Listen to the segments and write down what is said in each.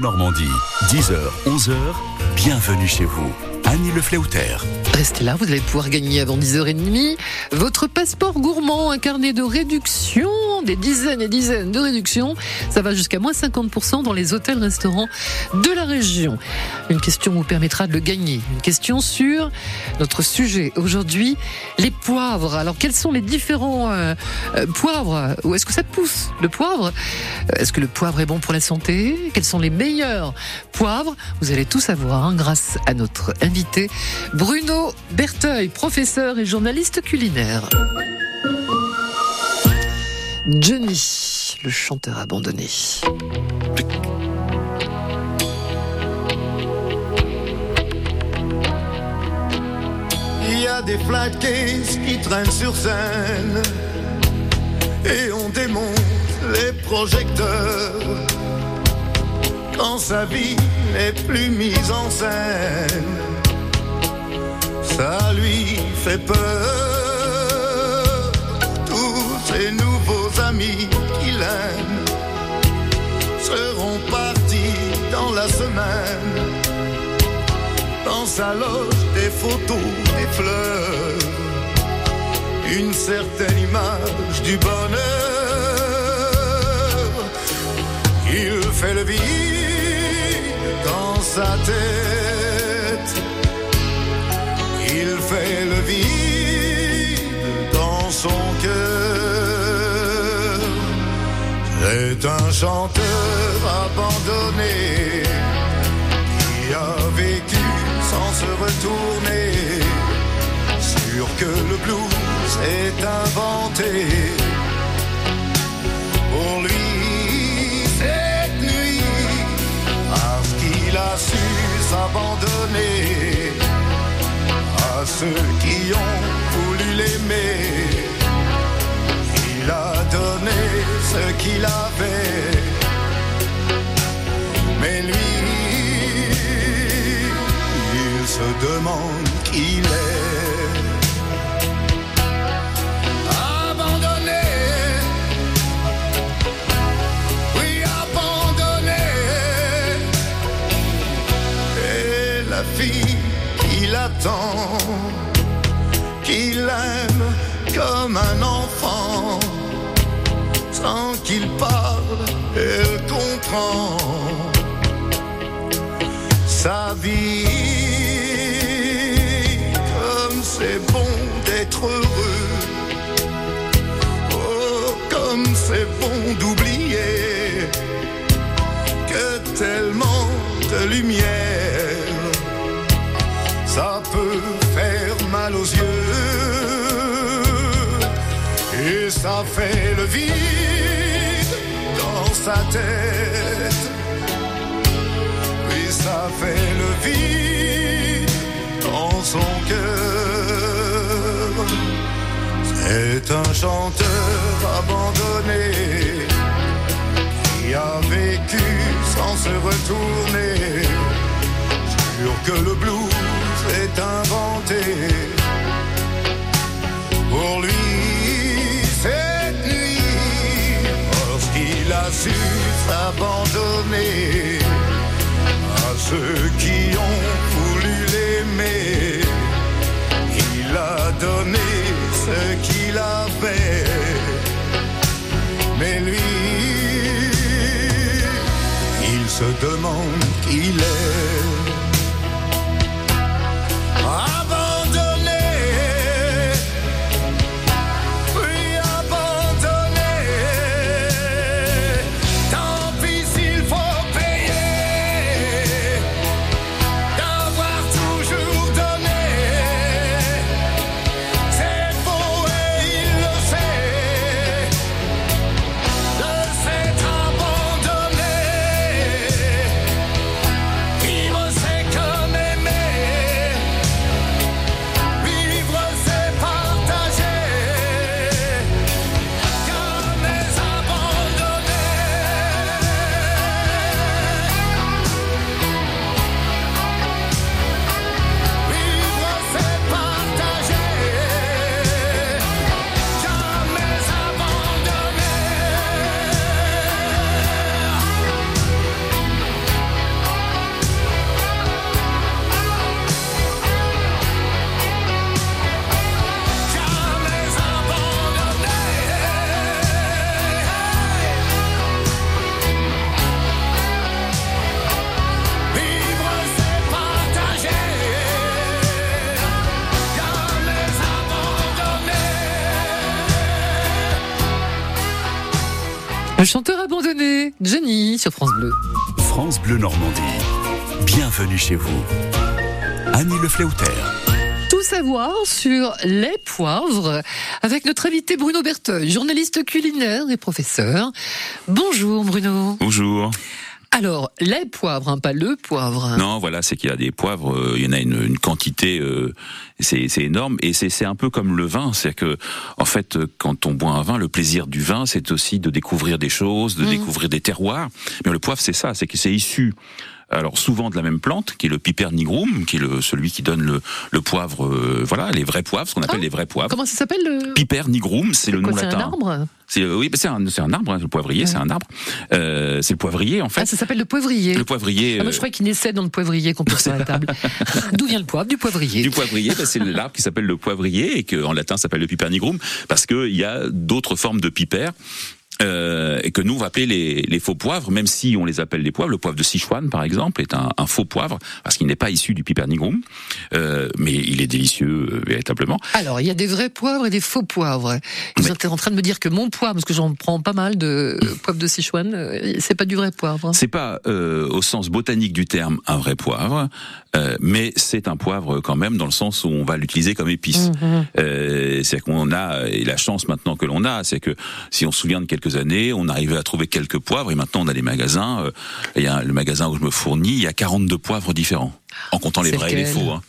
Normandie, 10h, 11h, bienvenue chez vous. Annie Le Fleuter. Restez là, vous allez pouvoir gagner avant 10h30 votre passeport gourmand, un carnet de réduction, des dizaines et dizaines de réductions. Ça va jusqu'à moins 50% dans les hôtels, restaurants de la région. Une question vous permettra de le gagner. Une question sur notre sujet aujourd'hui, les poivres. Alors quels sont les différents euh, euh, poivres? Où est-ce que ça pousse le poivre? Euh, Est-ce que le poivre est bon pour la santé? Quels sont les meilleurs poivres? Vous allez tout savoir hein, grâce à notre invité Bruno Berteuil, professeur et journaliste culinaire. Johnny, le chanteur abandonné. Il y a des flat cases qui traînent sur scène et on démonte les projecteurs quand sa vie n'est plus mise en scène. Ça lui fait peur. Tous ses nouveaux amis qu'il aime seront partis dans la semaine dans sa loge des photos, des fleurs, une certaine image du bonheur. Il fait le vide dans sa tête, chanteur abandonné qui a vécu sans se retourner. Sûr que le blues est inventé. Pour lui, cette nuit, parce qu'il a su s'abandonner à ceux qui ont voulu l'aimer. Il a donné ce qu'il avait. Demande qui il est. Abandonné, oui, abandonné. Et la fille qu'il attend, qu'il aime comme un enfant, sans qu'il parle, elle comprend sa vie. D'oublier que tellement de lumière, ça peut faire mal aux yeux. Et ça fait le vide dans sa tête. Oui, ça fait le vide dans son cœur. C'est un chanteur abandonné a vécu sans se retourner. Sûr que le blues est inventé. Pour lui, cette nuit, lorsqu'il a su s'abandonner à ceux qui ont il se demande qui il est. Le chanteur abandonné, Jenny, sur France Bleu. France Bleu Normandie. Bienvenue chez vous. Annie Le Tout savoir sur les poivres avec notre invité Bruno Berteuil, journaliste culinaire et professeur. Bonjour Bruno. Bonjour. Alors, les poivres, hein, pas le poivre. Non, voilà, c'est qu'il y a des poivres, euh, il y en a une, quantité, euh, c'est énorme, et c'est un peu comme le vin, c'est que en fait, quand on boit un vin, le plaisir du vin, c'est aussi de découvrir des choses, de mmh. découvrir des terroirs. Mais le poivre, c'est ça, c'est que c'est issu alors souvent de la même plante, qui est le piper nigrum, qui est le, celui qui donne le, le poivre, euh, voilà, les vrais poivres, ce qu'on appelle ah, les vrais poivres. Comment ça s'appelle le Piper nigrum, c'est le nom latin. C'est un arbre. Euh, oui, c'est un, un, arbre, hein, le poivrier, c'est un arbre. Euh, c'est le poivrier en fait. Ah, ça s'appelle le poivrier. Le poivrier. Ah, moi, je croyais qu'il naissait dans le poivrier qu'on peut sur la table. D'où vient le poivre? Du poivrier. Du poivrier, bah, c'est l'arbre qui s'appelle le poivrier et qu'en latin s'appelle le piper nigrum parce qu'il y a d'autres formes de piper euh, et que nous on va appeler les, les, faux poivres, même si on les appelle des poivres. Le poivre de Sichuan, par exemple, est un, un faux poivre parce qu'il n'est pas issu du Pipernigrum, euh, mais il est délicieux euh, véritablement. Alors il y a des vrais poivres et des faux poivres. Vous êtes en train de me dire que mon poivre, parce que j'en prends pas mal de poivre de Sichuan, euh, c'est pas du vrai poivre. Hein. C'est pas euh, au sens botanique du terme un vrai poivre, mais c'est un poivre quand même dans le sens où on va l'utiliser comme épice. Mhm. c'est qu'on a et la chance maintenant que l'on a, c'est que si on se souvient de quelque années, on arrivait à trouver quelques poivres et maintenant on a des magasins. Euh, il y a le magasin où je me fournis, il y a 42 poivres différents, en comptant les vrais et les faux. Hein.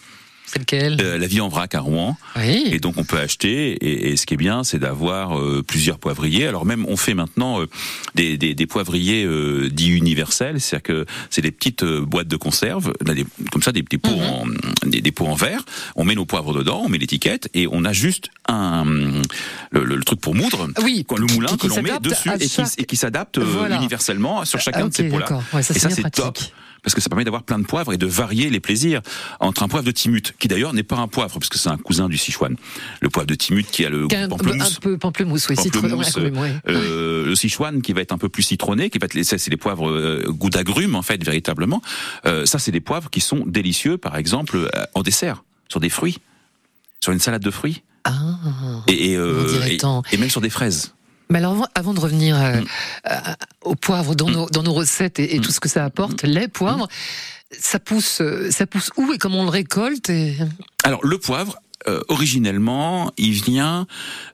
C'est lequel? Euh, La vie en vrac à Rouen. Oui. Et donc on peut acheter. Et, et ce qui est bien, c'est d'avoir euh, plusieurs poivriers. Alors même on fait maintenant euh, des, des, des, poivriers dits universels, c'est-à-dire que c'est des petites boîtes de conserve, des, comme ça, des, des pots mhm. en des, des, pots en verre. On met nos poivres dedans, on met l'étiquette et on a juste un le, le, truc pour moudre. Oui. le moulin que l'on met dessus et qui, et qui s'adapte universellement sur chacun de ces pots-là. Ouais, ça, et ça c'est top parce que ça permet d'avoir plein de poivres et de varier les plaisirs entre un poivre de Timut, qui d'ailleurs n'est pas un poivre, parce que c'est un cousin du Sichuan. Le poivre de Timut qui a le un, pamplemousse. Un peu pamplemousse, oui, pamplemousse, euh, Le Sichuan qui va être un peu plus citronné, qui va être, c'est les poivres euh, goût d'agrumes, en fait, véritablement. Euh, ça, c'est des poivres qui sont délicieux, par exemple, euh, en dessert, sur des fruits, sur une salade de fruits. Ah, et, et, et même sur des fraises. Mais alors, avant de revenir euh, mm. euh, au poivre dans, nos, dans nos recettes et, mm. tout ce que ça apporte, mm. les poivres, ça pousse, euh, ça pousse où et comment on le récolte et... Alors, le poivre, originellement, il vient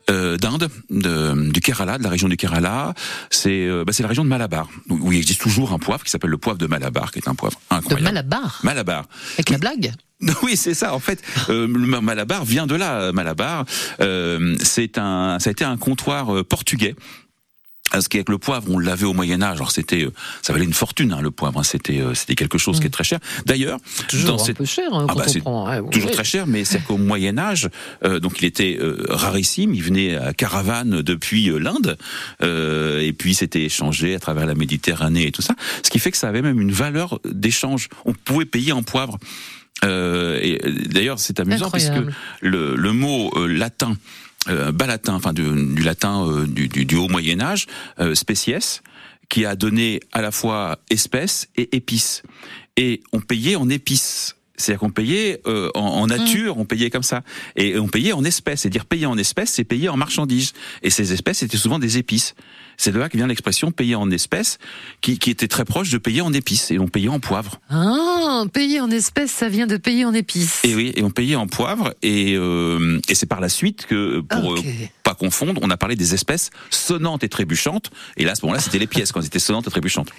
d'Inde, du Kerala, de la région du Kerala. C'est bah, c'est la région de Malabar, où il existe toujours un poivre qui s'appelle le poivre de Malabar, qui est un poivre incroyable. De Malabar Malabar. Avec la blague Oui, c'est ça. En fait, euh, Malabar vient de là. Malabar, euh, c'est un, ça a été un comptoir euh, portugais ce qui est que le poivre, on l'avait au Moyen Âge. Alors c'était, ça valait une fortune, hein, le poivre. Hein. C'était, c'était quelque chose qui est très cher. D'ailleurs, toujours un peu cher. Hein, ah bah, c'est toujours très cher, mais c'est qu'au Moyen Âge, donc il était rarissime. Il venait à caravane depuis l'Inde, et puis c'était échangé à travers la Méditerranée et tout ça. Ce qui fait que ça avait même une valeur d'échange. On pouvait payer en poivre. Euh, et d'ailleurs, c'est amusant parce que le, le mot euh, latin, euh, bas latin, enfin du, du latin euh, du, du, du, haut Moyen Âge, euh, species, qui a donné à la fois espèce et épice. Et on payait en épices. C'est-à-dire qu'on payait euh, en, en, nature, on payait comme ça, et on payait en espèces. C'est-à-dire payer en espèces, c'est payer en marchandises. Et ces espèces étaient souvent des épices. C'est de là que vient l'expression payer en espèces, qui, qui, était très proche de payer en épices, et on payait en poivre. Ah, payer en espèces, ça vient de payer en épices. Et oui, et on payait en poivre, et, euh, et c'est par la suite que, pour euh, pas confondre, on a parlé des espèces sonnantes et trébuchantes, et là, à ce moment-là, c'était les pièces, quand elles étaient sonnantes et trébuchantes.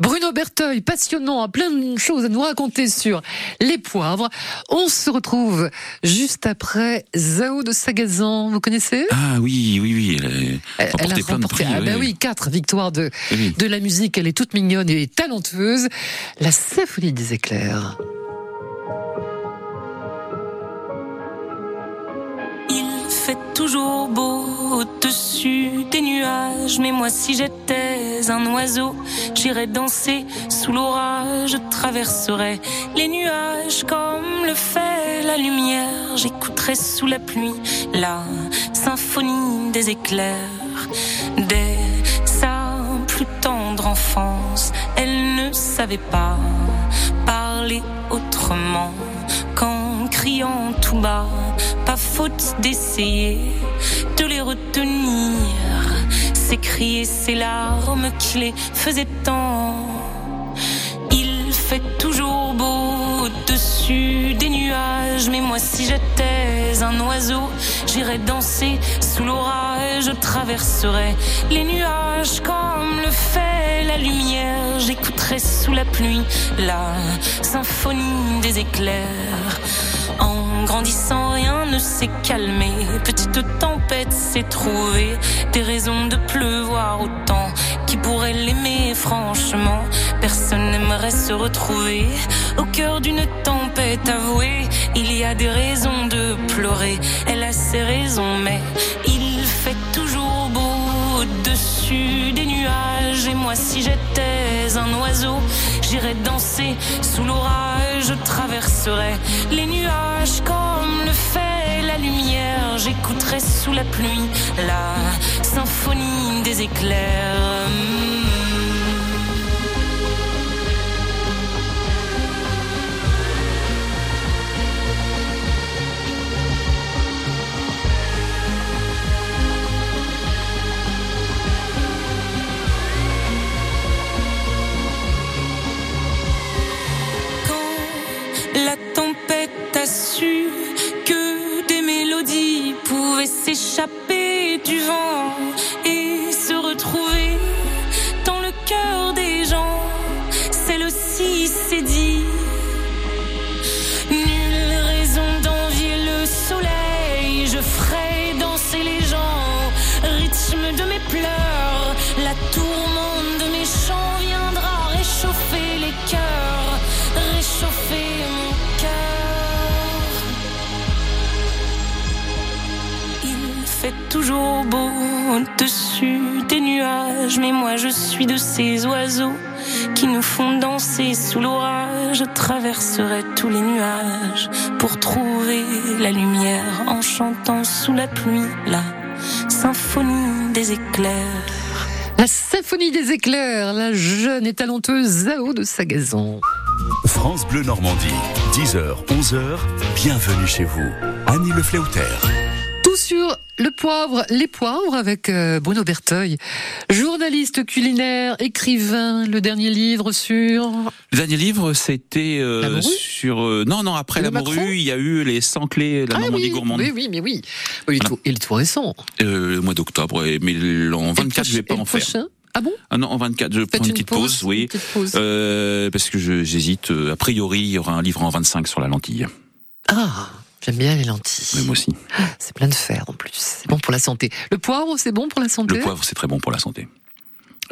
Bruno Berteuil, passionnant, a plein de choses à nous raconter sur les poivres. On se retrouve juste après Zao de Sagazan. Vous connaissez Ah oui, oui, oui. Elle, a remporté plein de prix. Ah bah oui, quatre victoires de, de la musique. Elle est toute mignonne et talentueuse. La symphonie des éclairs. Toujours beau au-dessus des nuages. Mais moi, si j'étais un oiseau, j'irais danser sous l'orage. Je traverserais les nuages comme le fait la lumière. J'écouterais sous la pluie la symphonie des éclairs. Dès sa plus tendre enfance, elle ne savait pas parler autrement criant tout bas. Pas faute d'essayer de les retenir ses cris et ses larmes qui les faisaient tant. Il fait toujours beau au-dessus mais moi si j'étais un oiseau, j'irais danser sous l'orage, je traverserais les nuages comme le fait la lumière, j'écouterais sous la pluie la symphonie des éclairs. En grandissant, rien ne s'est calmé. Petite tempête s'est trouvée. Des raisons de pleuvoir autant. Qui pourrait l'aimer, franchement Personne n'aimerait se retrouver au cœur d'une tempête avouée. Il y a des raisons de pleurer. Elle a ses raisons, mais il fait toujours beau au-dessus des nuages. Et moi, si j'étais un oiseau, j'irais danser sous l'orage. Je traverserais les nuages comme le fait lumière. J'écouterais sous la pluie la symphonie des éclairs. S'échapper du vent et se retrouver dans le cœur des gens, celle aussi s'est dit. Nulle raison d'envier le soleil, je ferai danser les gens, rythme de mes pleurs, toujours beau au-dessus des nuages, mais moi je suis de ces oiseaux qui nous font danser sous l'orage. Je traverserai tous les nuages pour trouver la lumière en chantant sous la pluie la symphonie des éclairs. La symphonie des éclairs, la jeune et talenteuse Zao de Sagazon. France Bleu Normandie, 10h, 11h, bienvenue chez vous. Annie Le Fleuter. Sur le poivre, les poivres avec euh, Bruno Berteuil, journaliste culinaire, écrivain, le dernier livre sur... Le dernier livre, c'était euh, sur euh, non non après la Macron morue, il y a eu les 100 clés la Normandie oui, gourmande. oui, oui, mais oui. Il est, Voilà. tout, il est tout récent. Euh, le mois d'octobre, mais en 24 je vais pas en faire. prochain? Ah bon? Ah non, en 24 je Faites prends une petite pause, oui. petite pause. Euh, parce que je- j'hésite. A priori, il y aura un livre en 25 sur la lentille. Ah, j'aime bien les Mais lentilles. moi aussi. C'est plein de fer en plus. C'est bon pour la santé. Le poivre, c'est bon pour la santé? Le poivre, c'est très bon pour la santé.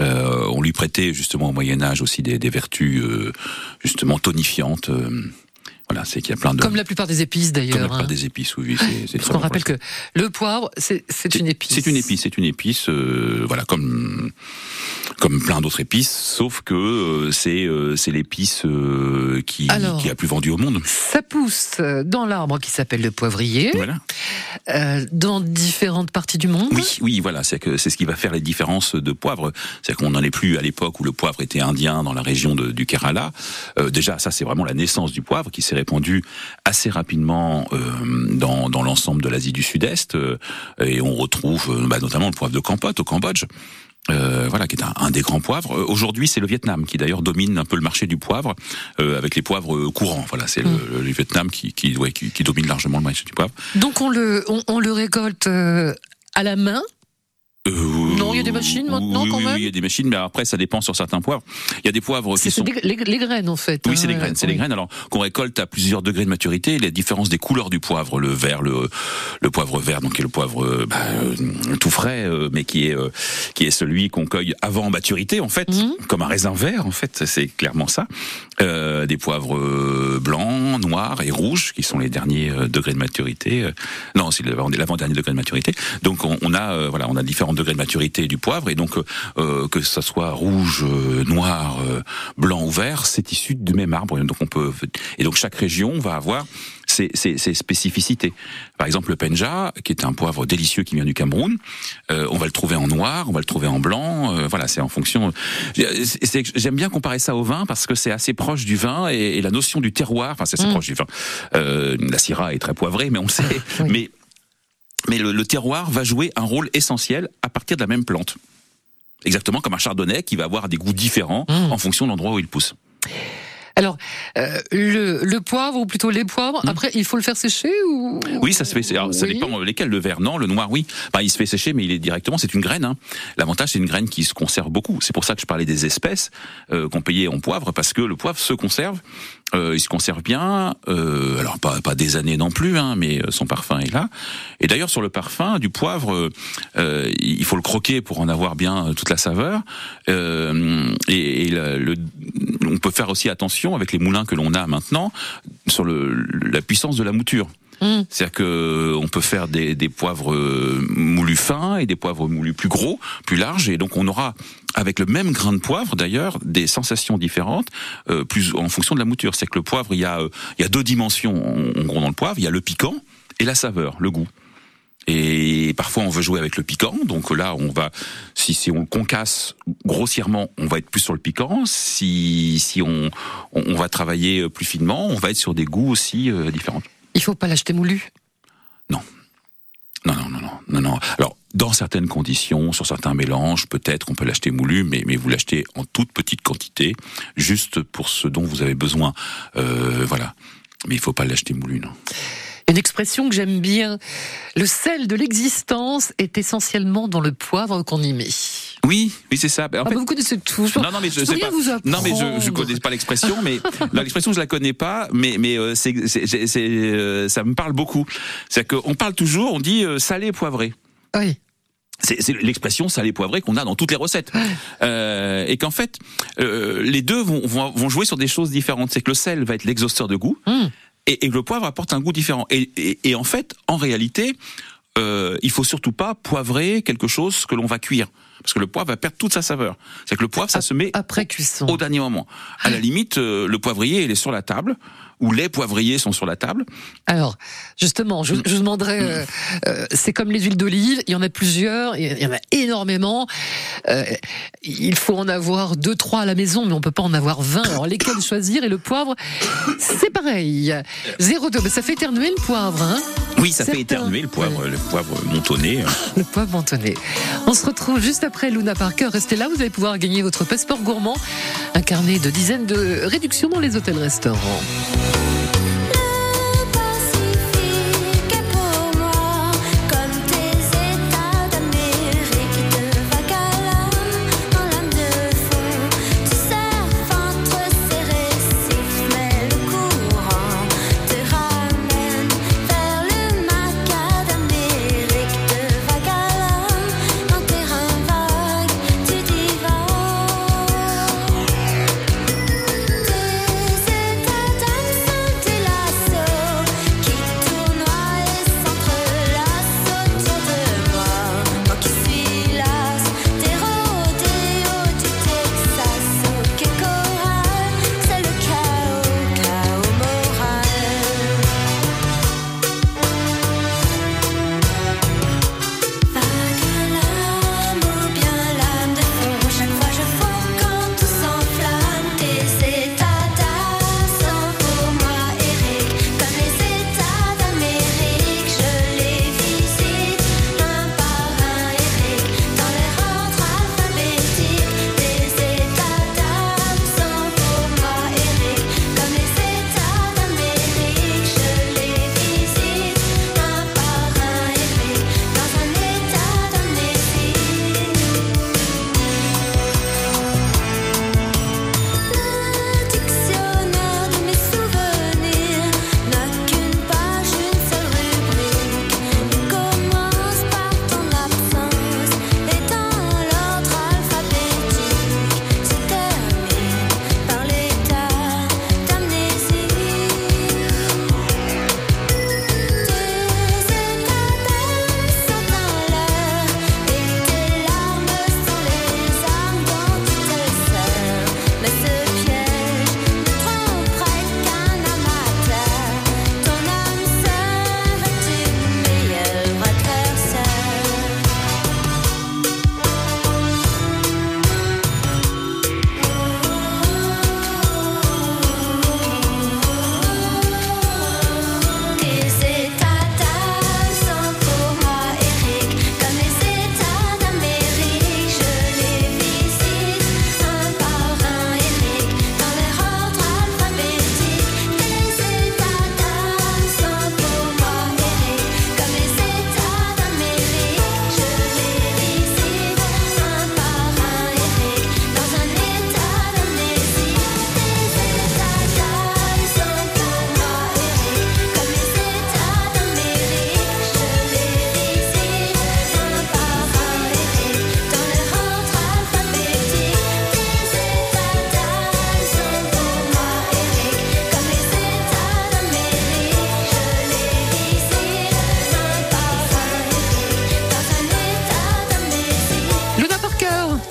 Euh, on lui prêtait justement au Moyen Âge aussi des, des vertus euh, justement tonifiantes. euh, voilà, c'est qu'il y a plein de Comme la plupart des épices comme la d'ailleurs. plupart hein. des épices. Oui, c'est- Parce qu'on rappelle que le poivre, c'est une épice. C'est une épice, c'est une épice, euh, voilà, comme comme plein d'autres épices, sauf que euh, c'est euh, c'est l'épice qui Alors. qui a plus vendu au monde. Ça pousse dans l'arbre qui s'appelle le poivrier, Voilà. dans différentes parties du monde. Oui, oui, voilà, c'est que c'est ce qui va faire les différences de poivre. C'est qu'on n'en est plus à l'époque où le poivre était indien dans la région de- du Kerala. Déjà, ça c'est vraiment la naissance du poivre qui s'est répandu assez rapidement euh, dans, dans l'ensemble de l'Asie du Sud-Est. euh, et on retrouve euh, bah, notamment le poivre de Kampot au Cambodge. Euh, voilà, qui est un, un des grands poivres. Euh, Aujourd'hui, c'est le Vietnam qui d'ailleurs domine un peu le marché du poivre euh, avec les poivres courants. Voilà, c'est le, le Vietnam qui, qui, ouais, qui, qui domine largement le marché du poivre. Donc on le, on, on le récolte à la main. Y a des machines maintenant, oui, quand oui, même Oui, il y a des machines, mais après ça dépend sur certains poivres. Il y a des poivres qui sont des- les, les graines en fait. oui, hein, c'est les graines, c'est les graines. Alors qu'on récolte à plusieurs degrés de maturité, les différences des couleurs du poivre, le vert, le le poivre vert, donc qui est le poivre euh, bah, euh, tout frais, euh, mais qui est qui est celui qu'on cueille avant maturité en fait, Mhm. comme un raisin vert en fait, c'est clairement ça. Euh, des poivres blancs, noirs et rouges, qui sont les derniers degrés de maturité. Non, c'est l'avant- l'avant-dernier degré de maturité. Donc on, on a euh, voilà, on a différents degrés de maturité du poivre et donc euh, euh, que ça soit rouge, euh, noir, euh, blanc ou vert, c'est issu du même arbre. Donc on peut et donc chaque région va avoir ses, ses, ses spécificités. Par exemple, le penja, qui est un poivre délicieux qui vient du Cameroun, on va le trouver en noir, on va le trouver en blanc. voilà, c'est en fonction. J'aime bien comparer ça au vin parce que c'est assez proche du vin et, et la notion du terroir. Enfin, c'est assez Mm. proche du vin. La syrah est très poivrée, mais on le sait. Oui. Mais mais le, le terroir va jouer un rôle essentiel à partir de la même plante. Exactement comme un chardonnay qui va avoir des goûts différents Mmh. en fonction de l'endroit où il pousse. Alors, euh, le, le poivre, ou plutôt les poivres, après, il faut le faire sécher ou? Oui, ça se fait. alors, Ça dépend lesquels. Le vert, non. Le noir, oui. Enfin, il se fait sécher, mais il est directement. C'est une graine. Hein. L'avantage, c'est une graine qui se conserve beaucoup. C'est pour ça que je parlais des espèces euh, qu'on payait en poivre, parce que le poivre se conserve. Euh, il se conserve bien. Euh, alors pas pas des années non plus, hein, mais euh, son parfum est là. Et d'ailleurs, sur le parfum du poivre, euh, il faut le croquer pour en avoir bien euh, toute la saveur. Euh, et et le- on peut faire aussi attention avec les moulins que l'on a maintenant sur le, la puissance de la mouture. Mmh. C'est-à-dire que on peut faire des, des poivres euh, moulus fins et des poivres moulus plus gros, plus larges, et donc on aura avec le même grain de poivre d'ailleurs des sensations différentes, euh, plus en fonction de la mouture. C'est que le poivre, il y a euh, il y a deux dimensions en, gros dans le poivre. Il y a le piquant et la saveur, le goût. Et parfois on veut jouer avec le piquant, donc là on va, si, si on le concasse grossièrement, on va être plus sur le piquant. Si, si on, on, on va travailler plus finement, on va être sur des goûts aussi euh, différents. Il faut pas l'acheter moulu. Non, non, non, non, non, non. Alors, dans certaines conditions, sur certains mélanges, peut-être qu'on peut l'acheter moulu, mais, mais vous l'achetez en toute petite quantité, juste pour ce dont vous avez besoin. Euh, voilà. Mais il faut pas l'acheter moulu, non. Une expression que j'aime bien. Le sel de l'existence est essentiellement dans le poivre qu'on y met. Oui, oui, c'est ça. En Ah, fait, bah, vous connaissez tout. Je- non, non, mais je je sais pas. rien vous apprendre. Non, mais je, je connais pas l'expression, mais l'expression je la connais pas, mais mais euh, c'est euh, ça me parle beaucoup. C'est qu'on parle toujours, on dit euh, salé poivré. Oui. C'est l'expression salé poivré qu'on a dans toutes les recettes. Euh, et qu'en fait, euh, les deux vont, vont, vont jouer sur des choses différentes. C'est que le sel va être l'exhausteur de goût Hum. Et, le poivre apporte un goût différent. Et en fait, en réalité, euh, il faut surtout pas poivrer quelque chose que l'on va cuire. Parce que le poivre va perdre toute sa saveur. C'est que le poivre, ça se met Après cuisson. au dernier moment. À la limite, euh, le poivrier, il est sur la table, ou les poivriers sont sur la table. Alors, justement, je, je vous demanderais, euh, euh, c'est comme les huiles d'olive, il y en a plusieurs, il y en a énormément. Euh, il faut en avoir deux, trois à la maison, mais on peut pas en avoir 20. Alors, lesquels choisir? Et le poivre, c'est pareil. 0,2, mais ça fait éternuer le poivre, hein Oui, ça fait éternuer le poivre, le poivre montonné. Le poivre mentonné. On se retrouve juste après Luna Parker. Restez là, vous allez pouvoir gagner votre passeport gourmand, un carnet de dizaines de réductions dans les hôtels-restaurants.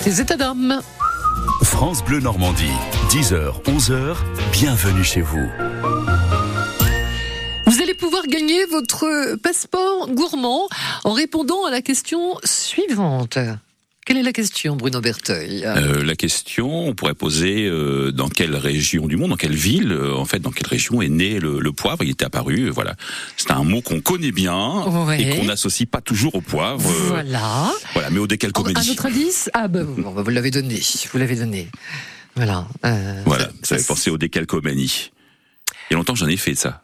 Des états d'âme. France Bleu Normandie, 10h, 11h, bienvenue chez vous. Vous allez pouvoir gagner votre passeport gourmand en répondant à la question suivante. Quelle est la question, Bruno Berteuil? Euh, la question, on pourrait poser euh, dans quelle région du monde, dans quelle ville, euh, en fait, dans quelle région est né le, le poivre? Il était apparu, voilà. C'est un mot qu'on connaît bien Ouais. et qu'on n'associe pas toujours au poivre. Voilà. Voilà, mais au Un décalcoménie. autre indice? Ah ben bon, vous l'avez donné, vous l'avez donné. Voilà. Voilà, ça- ça fait penser au décalcoménie. Il y a longtemps que j'en ai fait ça.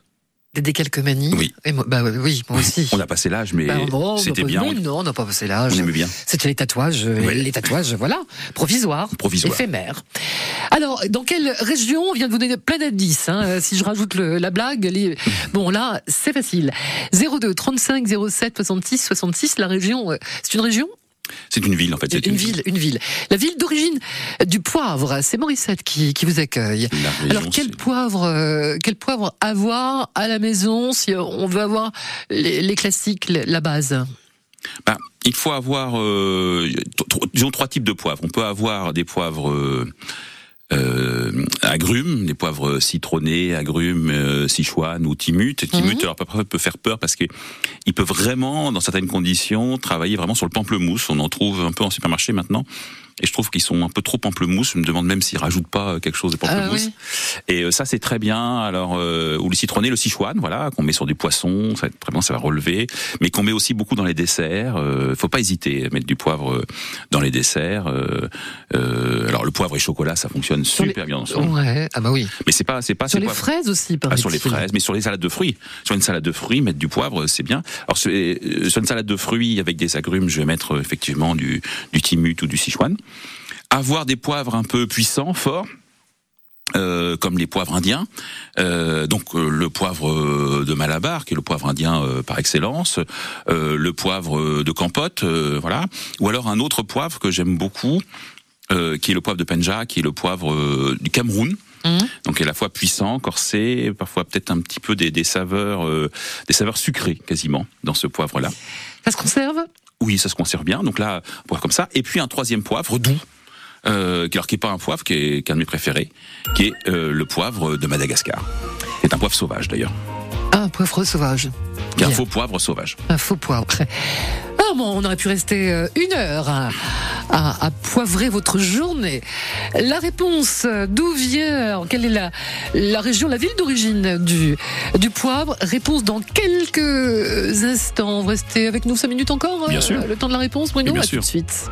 Des décalcomanies Oui. Et moi, bah oui, moi aussi. On a passé l'âge, mais Bah, bon, on c'était bien. mais Non, on n'a pas passé l'âge. On aimait bien. C'était les tatouages, euh, les tatouages, voilà, provisoires, Provisoires. éphémères. Alors, dans quelle région On vient de vous donner plein d'indices. Hein, si je rajoute le- la blague, les... bon là, c'est facile. 02 35 07 66 66. La région, euh, c'est une région C'est une ville, en fait. c'est une, ville, une ville. La ville d'origine du poivre, c'est Morissette qui, qui vous accueille. Région, Alors quel poivre, euh, quel poivre avoir à la maison si on veut avoir les, les classiques, la base? Ben, il faut avoir, euh, disons, trois types de poivres. On peut avoir des poivres euh, agrumes, des poivres citronnés, agrumes, euh, Sichuan ou Timut. Timut, alors parfois peut faire peur parce que ils peuvent vraiment, dans certaines conditions, travailler vraiment sur le pamplemousse. On en trouve un peu en supermarché maintenant. Et je trouve qu'ils sont un peu trop pamplemousse. Je me demande même s'ils rajoutent pas quelque chose de pamplemousse. oui. Et euh, ça c'est très bien. Alors euh, ou le citronné, le Sichuan, voilà, qu'on met sur du poisson, ça vraiment ça va relever. Mais qu'on met aussi beaucoup dans les desserts. Euh, faut pas hésiter à mettre du poivre euh, dans les desserts. Euh, euh, alors le poivre et chocolat, ça fonctionne Sur super bien ensemble. Ouais, ah bah oui. Mais c'est pas c'est pas Sur les fraises aussi, par ah, sur les fraises, mais sur les salades de fruits. Sur une salade de fruits, mettre du poivre, c'est bien. Alors sur, euh, une salade de fruits avec des agrumes, je vais mettre euh, effectivement du, du timut ou du sichuan. Avoir des poivres un peu puissants, forts. euh, comme les poivres indiens, Euh, donc euh, le poivre de Malabar, qui est le poivre indien par excellence, le poivre de Campote, voilà, ou alors un autre poivre que j'aime beaucoup, qui est le poivre de Penja, qui est le poivre du Cameroun, Mhm. donc à la fois puissant, corsé, parfois peut-être un petit peu des, des saveurs, des saveurs sucrées quasiment dans ce poivre-là. Ça se conserve? Oui, ça se conserve bien. Donc là, un poivre comme ça. Et puis un troisième poivre doux. Euh, alors qui est pas un poivre, qui est, qui est un de mes préférés, qui est euh, le poivre de Madagascar. C'est un poivre sauvage d'ailleurs, Ah, un poivre sauvage. un faux poivre sauvage. Un faux poivre. On aurait pu rester euh, une heure à, à- à poivrer votre journée. La réponse, euh, d'où vient, quelle est la, la région, la ville d'origine du, du poivre? Réponse dans quelques instants. Vous restez avec nous cinq minutes encore Bien euh, sûr. Le temps de la réponse, Bruno À tout de suite.